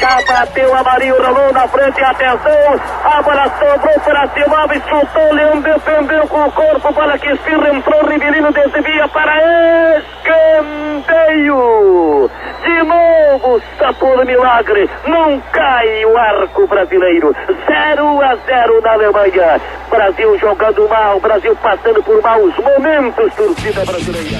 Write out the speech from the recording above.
Já bateu a Marinho, rolou na frente, atenção. A bola sobrou para Silvio, chutou, Leão defendeu com o corpo, para que espirra, entrou, Rivelino desvia para escanteio. De novo, Sapor Milagre, não cai o arco brasileiro. 0 a 0 na Alemanha. Brasil jogando mal, Brasil passando por maus momentos, torcida brasileira.